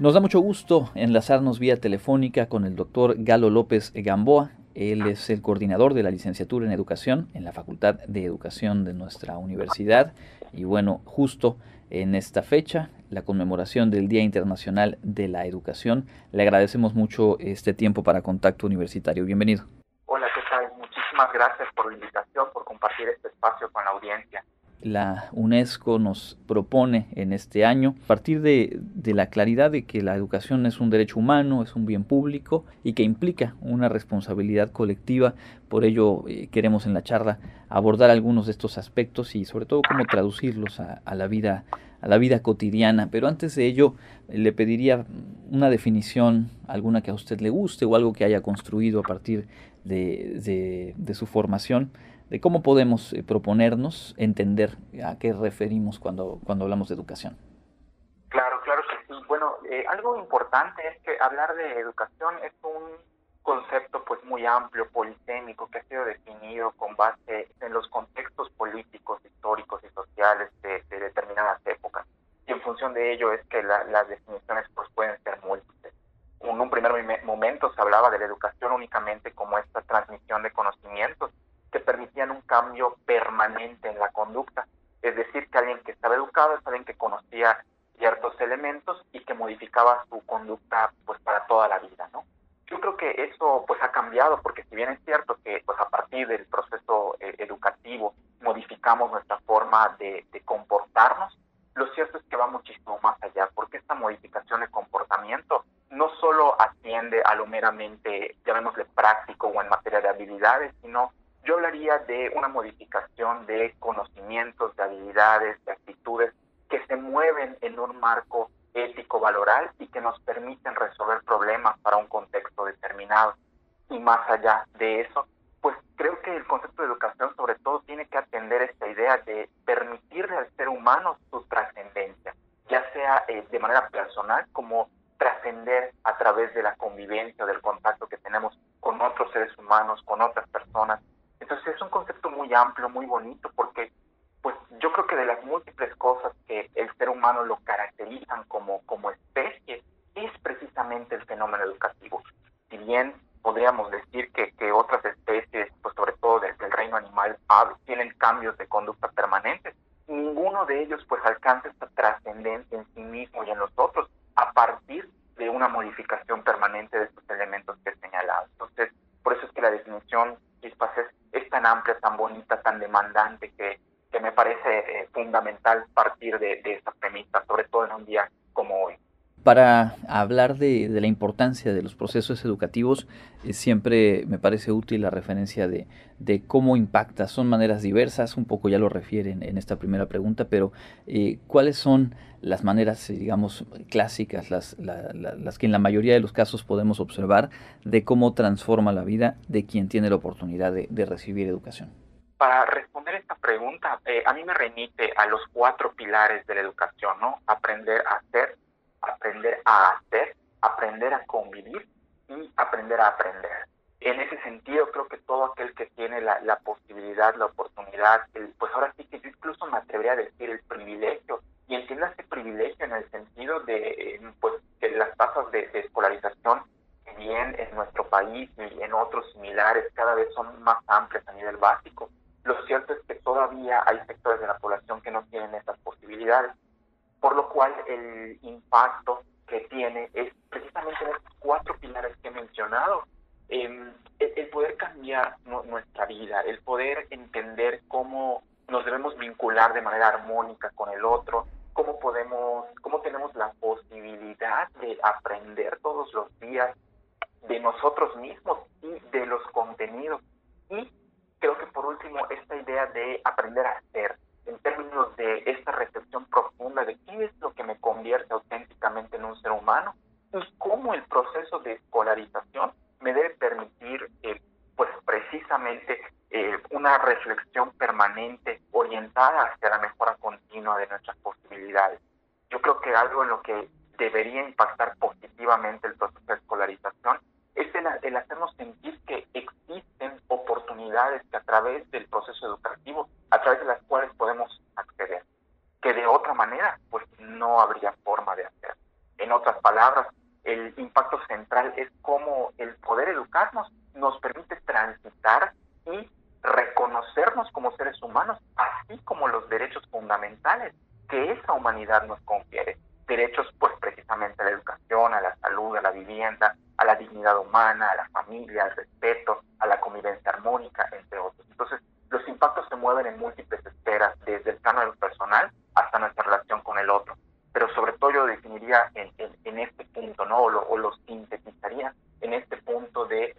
Nos da mucho gusto enlazarnos vía telefónica con el doctor Galo López Gamboa. Él es el coordinador de la licenciatura en educación en la Facultad de Educación de nuestra universidad. Y bueno, justo en esta fecha, la conmemoración del Día Internacional de la Educación, le agradecemos mucho este tiempo para Contacto Universitario. Bienvenido. Hola, ¿qué tal? Muchísimas gracias por la invitación, por compartir este espacio con la audiencia la UNESCO nos propone en este año, a partir de, la claridad de que la educación es un derecho humano, es un bien público y que implica una responsabilidad colectiva. Por ello eh, queremos en la charla abordar algunos de estos aspectos y sobre todo cómo traducirlos a, la vida a la vida cotidiana. Pero antes de ello, le pediría una definición, alguna que a usted le guste o algo que haya construido a partir de su formación de cómo podemos eh, proponernos entender a qué referimos cuando, cuando hablamos de educación. Claro, claro que sí. Bueno, eh, algo importante es que hablar de educación es un concepto pues muy amplio, polisémico, que ha sido definido con base en los contextos políticos, históricos y sociales de, determinadas épocas. Y en función de ello es que las definiciones pues pueden ser múltiples. En un primer momento se hablaba de la educación únicamente como esta transmisión de conocimientos que permitían un cambio permanente en la conducta. Es decir, que alguien que estaba educado es alguien que conocía ciertos elementos y que modificaba su conducta pues para toda la vida, ¿no? Yo creo que eso pues ha cambiado porque si bien es cierto que pues a partir del proceso eh, educativo modificamos nuestra forma de, de comportarnos, lo cierto es que va muchísimo más allá porque esta modificación de comportamiento no solo atiende a lo meramente, llamémosle práctico o en materia de habilidades, yo hablaría de una modificación de conocimientos, de habilidades, de actitudes que se mueven en un marco ético-valoral y que nos permiten resolver problemas para un contexto determinado. Y más allá de eso, pues creo que el concepto de educación sobre todo tiene que atender esta idea de permitirle al ser humano su trascendencia, ya sea eh, de manera personal como trascender a través de la convivencia, del contacto que tenemos con otros seres humanos, con otras personas, entonces es un concepto muy amplio, muy bonito, porque pues yo creo que de las múltiples cosas que el ser humano lo caracterizan como, como especie, es precisamente el fenómeno educativo. Si bien podríamos decir que, que otras especies, pues sobre todo desde el reino animal, tienen cambios de conducta permanentes, ninguno de ellos pues alcanza esta trascendencia en sí mismo y en los otros a partir de una modificación permanente de estos elementos que he señalado. Entonces, por eso es que la definición Chispas es es tan bonita, tan demandante que, que me parece eh, fundamental partir Para hablar de, la importancia de los procesos educativos, eh, siempre me parece útil la referencia de, cómo impacta. Son maneras diversas, un poco ya lo refieren en esta primera pregunta, pero eh, ¿cuáles son las maneras, digamos, clásicas, las, que en la mayoría de los casos podemos observar de cómo transforma la vida de quien tiene la oportunidad de, recibir educación? Para responder esta pregunta, eh, a mí me remite a los cuatro pilares de la educación, ¿no? Aprender a hacer, aprender a hacer, aprender a convivir y aprender a aprender. En ese sentido, creo que todo aquel que tiene la, la posibilidad, la oportunidad, el, pues ahora sí que yo incluso me atrevería a decir el privilegio, y entiendo ese privilegio en el sentido de eh, pues, que las tasas de, de escolarización, bien en nuestro país y en otros similares, cada vez son más amplias a nivel básico. Lo cierto es que todavía hay sectores de la población que no tienen esas posibilidades por lo cual el impacto que tiene es precisamente en estos cuatro pilares que he mencionado. Em, el, poder cambiar nuestra vida, el poder entender cómo nos debemos vincular de manera armónica con el otro, cómo podemos, cómo tenemos la posibilidad de aprender todos los días de nosotros mismos y de los contenidos. Y creo que por último, esta idea de aprender a ser, en términos de esta recepción profunda de qué es lo que me convierte auténticamente en un ser humano y cómo el proceso de escolarización me debe permitir, eh, pues precisamente, eh, una reflexión permanente orientada hacia la mejora continua de nuestras posibilidades. Yo creo que algo en lo que debería impactar positivamente el proceso de escolarización es el, el hacernos sentir que existen oportunidades que a través del proceso educativo, a través de las cuales que de otra manera pues no habría forma de hacer. En otras palabras, el impacto central es cómo el poder educarnos nos permite transitar y reconocernos como seres humanos, así como los derechos fundamentales que esa humanidad nos confiere. Derechos, pues precisamente a la educación, a la salud, a la vivienda, a la dignidad humana, a la familia, al respeto, a la convivencia armónica, entre otros. Entonces, los impactos se mueven en múltiples esferas, desde el plano del personal hasta nuestra relación con el otro. Pero sobre todo yo definiría en, en, este punto, ¿no? O lo, o lo sintetizaría en este punto de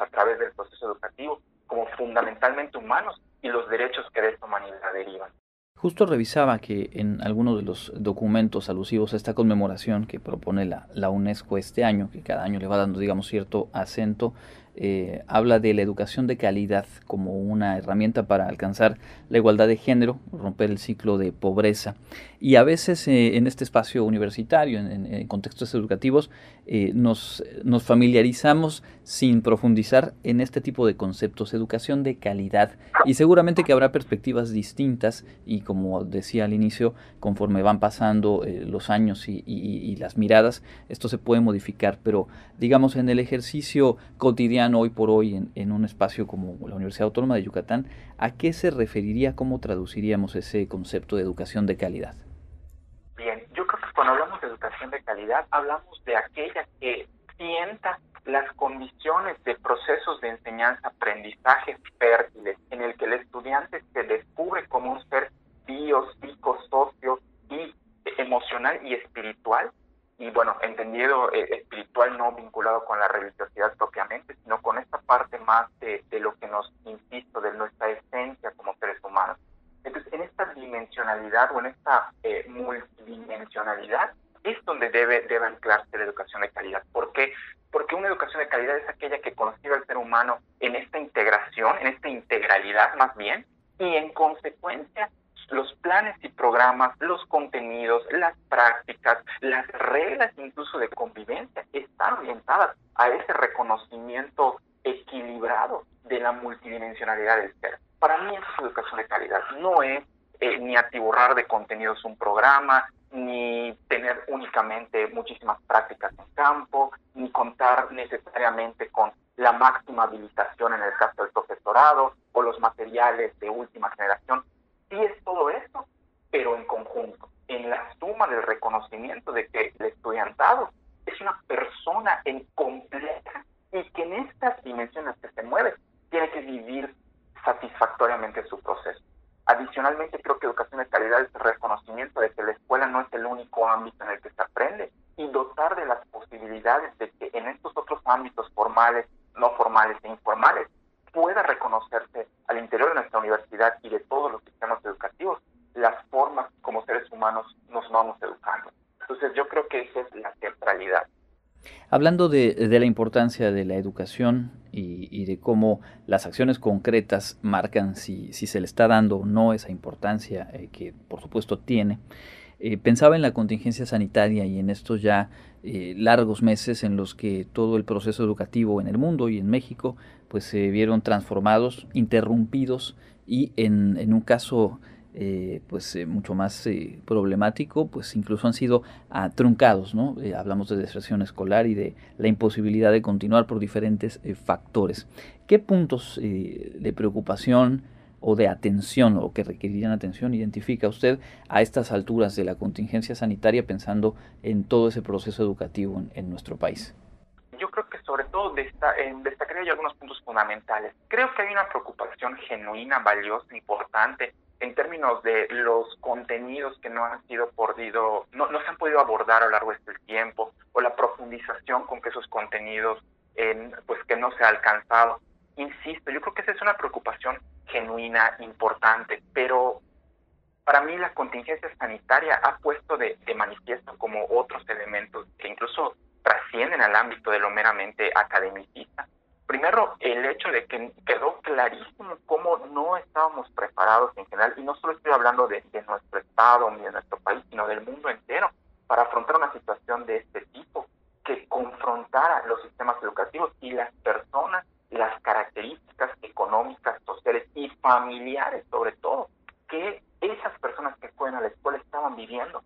a través del proceso educativo como fundamentalmente humanos y los derechos que de esta humanidad derivan. Justo revisaba que en algunos de los documentos alusivos a esta conmemoración que propone la, la UNESCO este año, que cada año le va dando, digamos, cierto acento, eh, habla de la educación de calidad como una herramienta para alcanzar la igualdad de género, romper el ciclo de pobreza. Y a veces eh, en este espacio universitario, en, contextos educativos, eh, nos, familiarizamos sin profundizar en este tipo de conceptos, educación de calidad. Y seguramente que habrá perspectivas distintas y como decía al inicio, conforme van pasando los años y las miradas, esto se puede modificar, pero digamos en el ejercicio cotidiano, hoy por hoy en, un espacio como la Universidad Autónoma de Yucatán, ¿a qué se referiría, cómo traduciríamos ese concepto de educación de calidad? Bien, yo creo que cuando hablamos de educación de calidad, hablamos de aquella que sienta las condiciones de procesos de enseñanza-aprendizaje fértiles, en el que el estudiante se descubre como un ser bio, psico, socio y emocional y espiritual, y bueno, entendido eh, espiritual no vinculado con la religiosidad propiamente, sino con esta parte más de, lo que nos, insisto, de nuestra esencia como seres humanos. Entonces, en esta dimensionalidad o en esta eh, multidimensionalidad es donde debe, debe anclarse la educación de calidad. ¿Por qué? Porque una educación de calidad es aquella que concibe al ser humano en esta integración, en esta integralidad más bien, y en consecuencia los planes y programas, los contenidos, las prácticas, las reglas incluso de convivencia están orientadas a ese reconocimiento equilibrado de la multidimensionalidad del ser. Para mí eso es educación de calidad, no es eh, ni atiborrar de contenidos un programa, ni tener únicamente muchísimas prácticas en campo, ni contar necesariamente con la máxima habilitación en el caso del profesorado o los materiales de última generación sí es todo esto, pero en conjunto, en la suma del reconocimiento de que el estudiantado es una persona en completa y que en estas dimensiones que se mueve tiene que vivir satisfactoriamente su proceso. Adicionalmente, creo que educación de calidad es reconocimiento de que la escuela no es el único ámbito en el que se aprende y dotar de las posibilidades de que en estos otros ámbitos formales, no formales e informales pueda reconocerse al interior de nuestra universidad y de todos los sistemas educativos las formas como seres humanos nos vamos educando. Entonces yo creo que esa es la centralidad. Hablando de, la importancia de la educación cómo las acciones concretas marcan si, se le está dando o no esa importancia eh, que por supuesto tiene, eh, pensaba en la contingencia sanitaria y en estos ya eh, largos meses en los que todo el proceso educativo en el mundo y en México pues se vieron transformados, interrumpidos y en, en un caso eh, pues mucho más problemático, pues incluso han sido truncados, ¿no? hablamos de deserción escolar y de la imposibilidad de continuar por diferentes factores. ¿Qué puntos de preocupación o de atención o que requerirían atención identifica usted a estas alturas de la contingencia sanitaria pensando en todo ese proceso educativo en, nuestro país? Yo creo que sobre todo destacaría yo algunos puntos fundamentales. Creo que hay una preocupación genuina, valiosa, importante en términos de los contenidos que no han sido podido, no, no se han podido abordar a lo largo de este tiempo, o la profundización con que esos contenidos, en, pues que no se ha alcanzado. Insisto, yo creo que esa es una preocupación genuina, importante, pero para mí la contingencia sanitaria ha puesto de, manifiesto como otros elementos que incluso trascienden al ámbito de lo meramente academicista. Primero, el hecho de que quedó clarísimo cómo no estábamos preparados en general, y no solo estoy hablando de, nuestro Estado ni de nuestro país, sino del mundo entero, para afrontar una situación de este tipo, que confrontara los sistemas educativos y las personas las características económicas, sociales y familiares sobre todo que esas personas que fueron a la escuela estaban viviendo.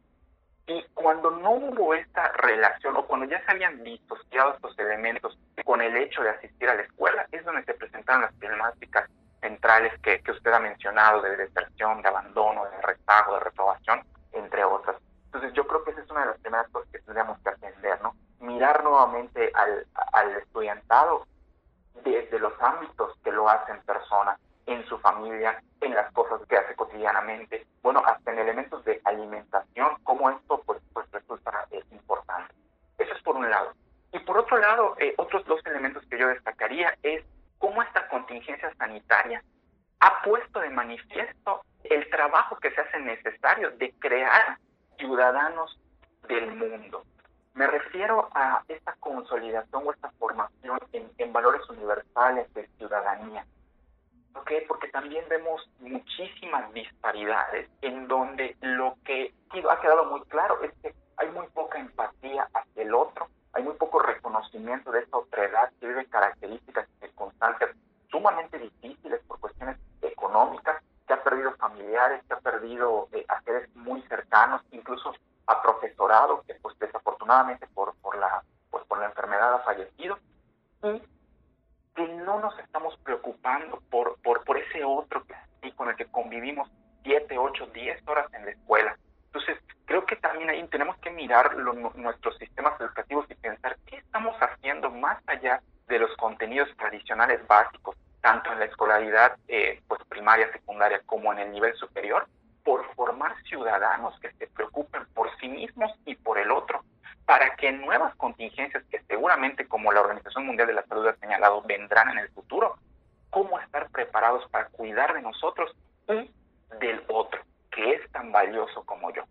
Y cuando no hubo esta relación o cuando ya se habían disociado estos elementos con el hecho de asistir a la escuela, es donde se presentaron las problemáticas centrales que, que usted ha mencionado de deserción, de abandono, de rezago, de reprobación, entre otras. Yo creo que esa es una de las primeras cosas que tendríamos que atender, ¿no? Mirar nuevamente al, estudiantado desde los ámbitos que lo hacen persona, en su familia, en las cosas que hace cotidianamente, bueno, hasta en elementos de alimentación, como esto pues, pues resulta eh, importante. Eso es por un lado. Y por otro lado, eh, otros dos elementos que yo destacaría es cómo esta contingencia sanitaria ha puesto de manifiesto el trabajo que se hace necesario de crear ciudadanos del mundo. Me refiero a esta consolidación o esta formación en, en valores universales de ciudadanía ¿Por qué? Porque también vemos muchísimas disparidades en donde lo que ha quedado muy claro es que hay muy poca empatía hacia el otro, hay muy poco reconocimiento de esta otredad que vive características y circunstancias sumamente difíciles por cuestiones económicas, que ha perdido familiares, que ha perdido eh, a seres muy cercanos, incluso a profesorado que pues desafortunadamente por, por la pues por la enfermedad ha fallecido y que no nos estamos preocupando por, por, por ese otro y con el que convivimos 7, 8, 10 horas en la escuela. Entonces, creo que también ahí tenemos que mirar nuestros sistemas educativos y pensar qué estamos haciendo más allá de los contenidos tradicionales básicos, tanto en la escolaridad eh, pues primaria, secundaria, como en el nivel superior, por formar ciudadanos que se preocupen por sí mismos y por el otro, para que nuevas contingencias que seguramente, como la Organización Mundial de la Salud ha señalado, vendrán en el futuro, cómo estar preparados para cuidar de nosotros y del otro, que es tan valioso como yo.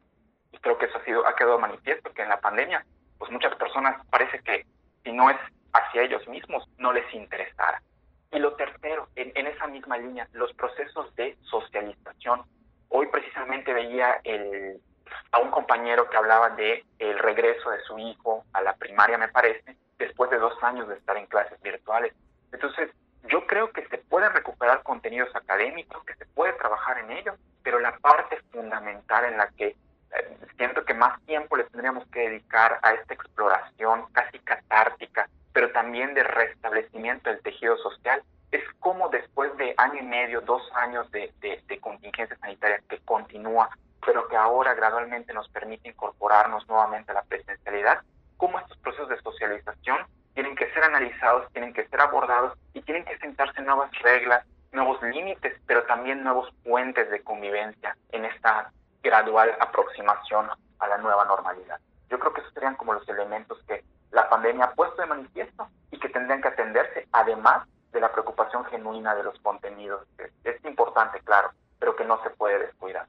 Y creo que eso ha, sido, ha quedado manifiesto, que en la pandemia, pues muchas personas parece que si no es hacia ellos mismos, no les interesara. Y lo tercero, en, en esa misma línea, los procesos de socialización. Hoy precisamente veía el, a un compañero que hablaba de el regreso de su hijo a la primaria, me parece, después de dos años de estar en clases virtuales. Entonces, yo creo que se pueden recuperar contenidos académicos, que se puede trabajar en ellos, pero la parte fundamental en la que eh, siento que más tiempo le tendríamos que dedicar a esta exploración casi catártica, pero también de restablecimiento del tejido social, es como después de año y medio, dos años de, de, de contingencia sanitaria que continúa pero que ahora gradualmente nos permite incorporarnos nuevamente a la presencialidad, cómo estos procesos de socialización tienen que ser analizados, tienen que ser abordados y tienen que sentarse nuevas reglas, nuevos límites, pero también nuevos puentes de convivencia en esta gradual aproximación a la nueva normalidad. Yo creo que esos serían como los elementos que la pandemia ha puesto de manifiesto y que tendrían que atenderse, además de la preocupación genuina de los contenidos. Es, importante, claro, pero que no se puede descuidar.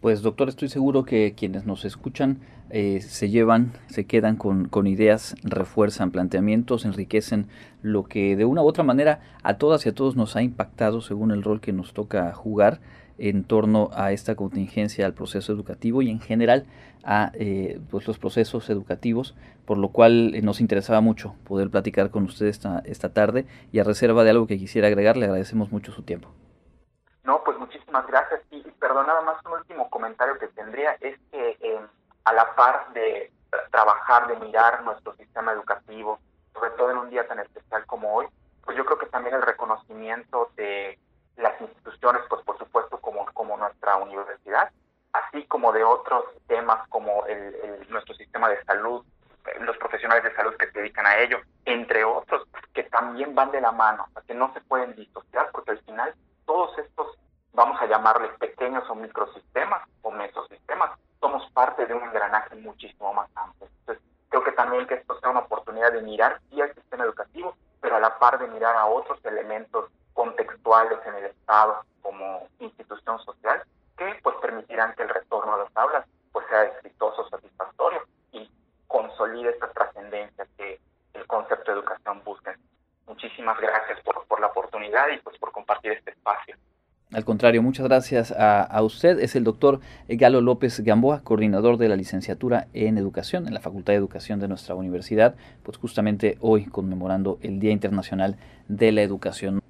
Pues doctor, estoy seguro que quienes nos escuchan eh, se llevan, se quedan con, con, ideas, refuerzan planteamientos, enriquecen lo que de una u otra manera a todas y a todos nos ha impactado según el rol que nos toca jugar en torno a esta contingencia al proceso educativo y en general a eh, pues los procesos educativos, por lo cual eh, nos interesaba mucho poder platicar con usted esta, esta tarde y a reserva de algo que quisiera agregar, le agradecemos mucho su tiempo. No, pues muchísimas gracias. Y perdón, nada más un último comentario que tendría es que eh, a la par de trabajar, de mirar nuestro sistema educativo, sobre todo en un día tan especial como hoy, pues yo creo que también el reconocimiento de las instituciones, pues por supuesto como, como nuestra universidad, así como de otros temas como el, nuestro sistema de salud, los profesionales de salud que se dedican a ello, entre otros, que también van de la mano, que no se pueden disociar porque al final todos estos, vamos a llamarles pequeños o microsistemas o mesosistemas, somos parte de un engranaje muchísimo más amplio. Entonces, creo que también que esto sea una oportunidad de mirar sí al sistema educativo, pero a la par de mirar a otros elementos contextuales en el Estado como institución social que pues permitirán que el retorno a las aulas pues sea exitoso, satisfactorio y consolide esta trascendencia que el concepto de educación busca. Muchísimas gracias por, por la oportunidad y pues por compartir este espacio. Al contrario, muchas gracias a, usted. Es el doctor Galo López Gamboa, coordinador de la licenciatura en Educación en la Facultad de Educación de nuestra universidad, pues justamente hoy conmemorando el Día Internacional de la Educación.